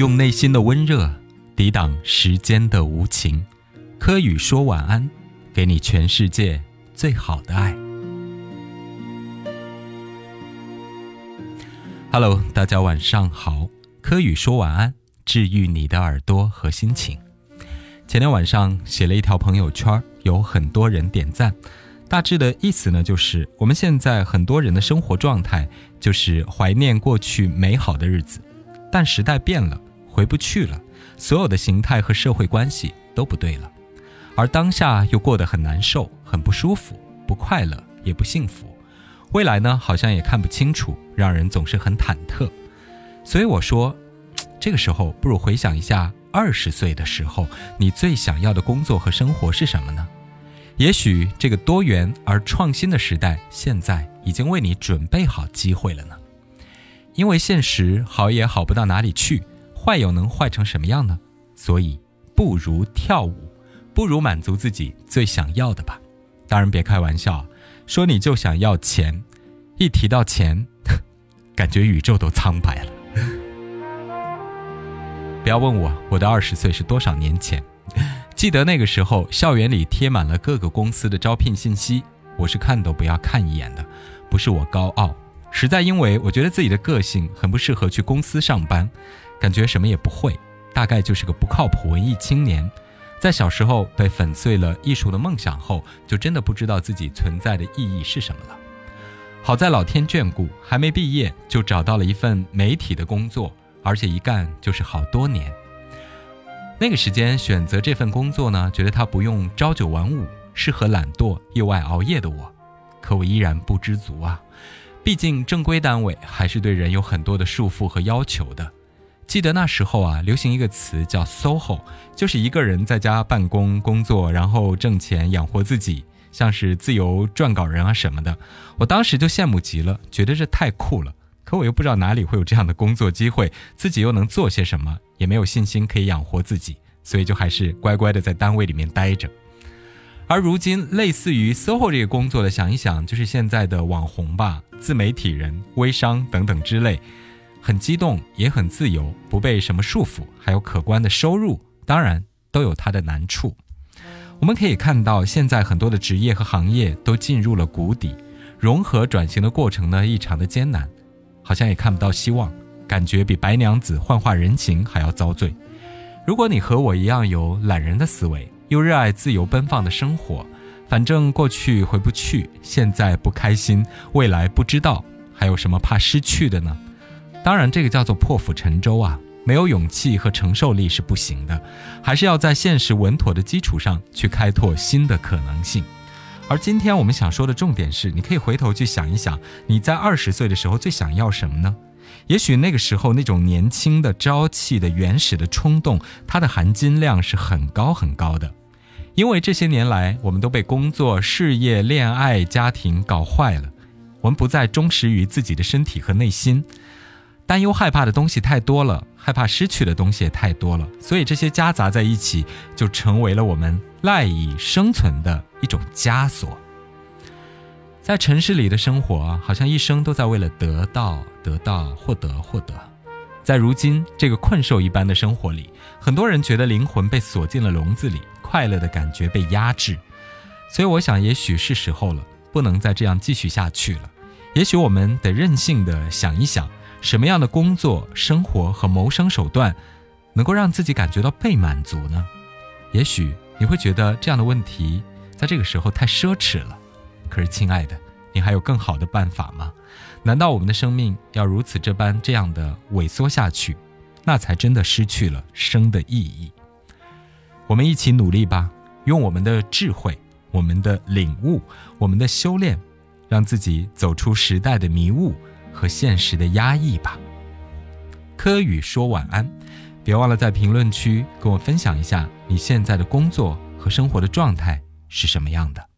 用内心的温热抵挡时间的无情。柯宇说晚安，给你全世界最好的爱。Hello，大家晚上好。柯宇说晚安，治愈你的耳朵和心情。前天晚上写了一条朋友圈，有很多人点赞。大致的意思呢，就是我们现在很多人的生活状态就是怀念过去美好的日子，但时代变了，回不去了，所有的形态和社会关系都不对了，而当下又过得很难受，很不舒服，不快乐也不幸福。未来呢，好像也看不清楚，让人总是很忐忑。所以我说，这个时候不如回想一下二十岁的时候，你最想要的工作和生活是什么呢？也许这个多元而创新的时代，现在已经为你准备好机会了呢。因为现实好也好不到哪里去，坏又能坏成什么样呢？所以不如跳舞，不如满足自己最想要的吧。当然别开玩笑。说你就想要钱，一提到钱，感觉宇宙都苍白了。不要问我我的二十岁是多少年前，记得那个时候校园里贴满了各个公司的招聘信息，我是看都不要看一眼的。不是我高傲，实在因为我觉得自己的个性很不适合去公司上班，感觉什么也不会，大概就是个不靠谱文艺青年。在小时候被粉碎了艺术的梦想后，就真的不知道自己存在的意义是什么了。好在老天眷顾，还没毕业就找到了一份媒体的工作，而且一干就是好多年。那个时间选择这份工作呢，觉得它不用朝九晚五，适合懒惰又爱熬夜的我。可我依然不知足啊，毕竟正规单位还是对人有很多的束缚和要求的。记得那时候啊，流行一个词叫 “soho”，就是一个人在家办公工作，然后挣钱养活自己，像是自由撰稿人啊什么的。我当时就羡慕极了，觉得这太酷了。可我又不知道哪里会有这样的工作机会，自己又能做些什么，也没有信心可以养活自己，所以就还是乖乖的在单位里面待着。而如今，类似于 “soho” 这个工作的，想一想，就是现在的网红吧、自媒体人、微商等等之类。很激动，也很自由，不被什么束缚，还有可观的收入，当然都有它的难处。我们可以看到，现在很多的职业和行业都进入了谷底，融合转型的过程呢异常的艰难，好像也看不到希望，感觉比白娘子幻化人情还要遭罪。如果你和我一样有懒人的思维，又热爱自由奔放的生活，反正过去回不去，现在不开心，未来不知道，还有什么怕失去的呢？当然，这个叫做破釜沉舟啊，没有勇气和承受力是不行的，还是要在现实稳妥的基础上去开拓新的可能性。而今天我们想说的重点是，你可以回头去想一想，你在二十岁的时候最想要什么呢？也许那个时候那种年轻的、朝气的、原始的冲动，它的含金量是很高很高的。因为这些年来，我们都被工作、事业、恋爱、家庭搞坏了，我们不再忠实于自己的身体和内心。担忧害怕的东西太多了，害怕失去的东西也太多了，所以这些夹杂在一起，就成为了我们赖以生存的一种枷锁。在城市里的生活，好像一生都在为了得到、得到、获得、获得。在如今这个困兽一般的生活里，很多人觉得灵魂被锁进了笼子里，快乐的感觉被压制。所以，我想，也许是时候了，不能再这样继续下去了。也许我们得任性的想一想。什么样的工作、生活和谋生手段，能够让自己感觉到被满足呢？也许你会觉得这样的问题在这个时候太奢侈了。可是，亲爱的，你还有更好的办法吗？难道我们的生命要如此这般这样的萎缩下去，那才真的失去了生的意义？我们一起努力吧，用我们的智慧、我们的领悟、我们的修炼，让自己走出时代的迷雾。和现实的压抑吧。柯宇说晚安，别忘了在评论区跟我分享一下你现在的工作和生活的状态是什么样的。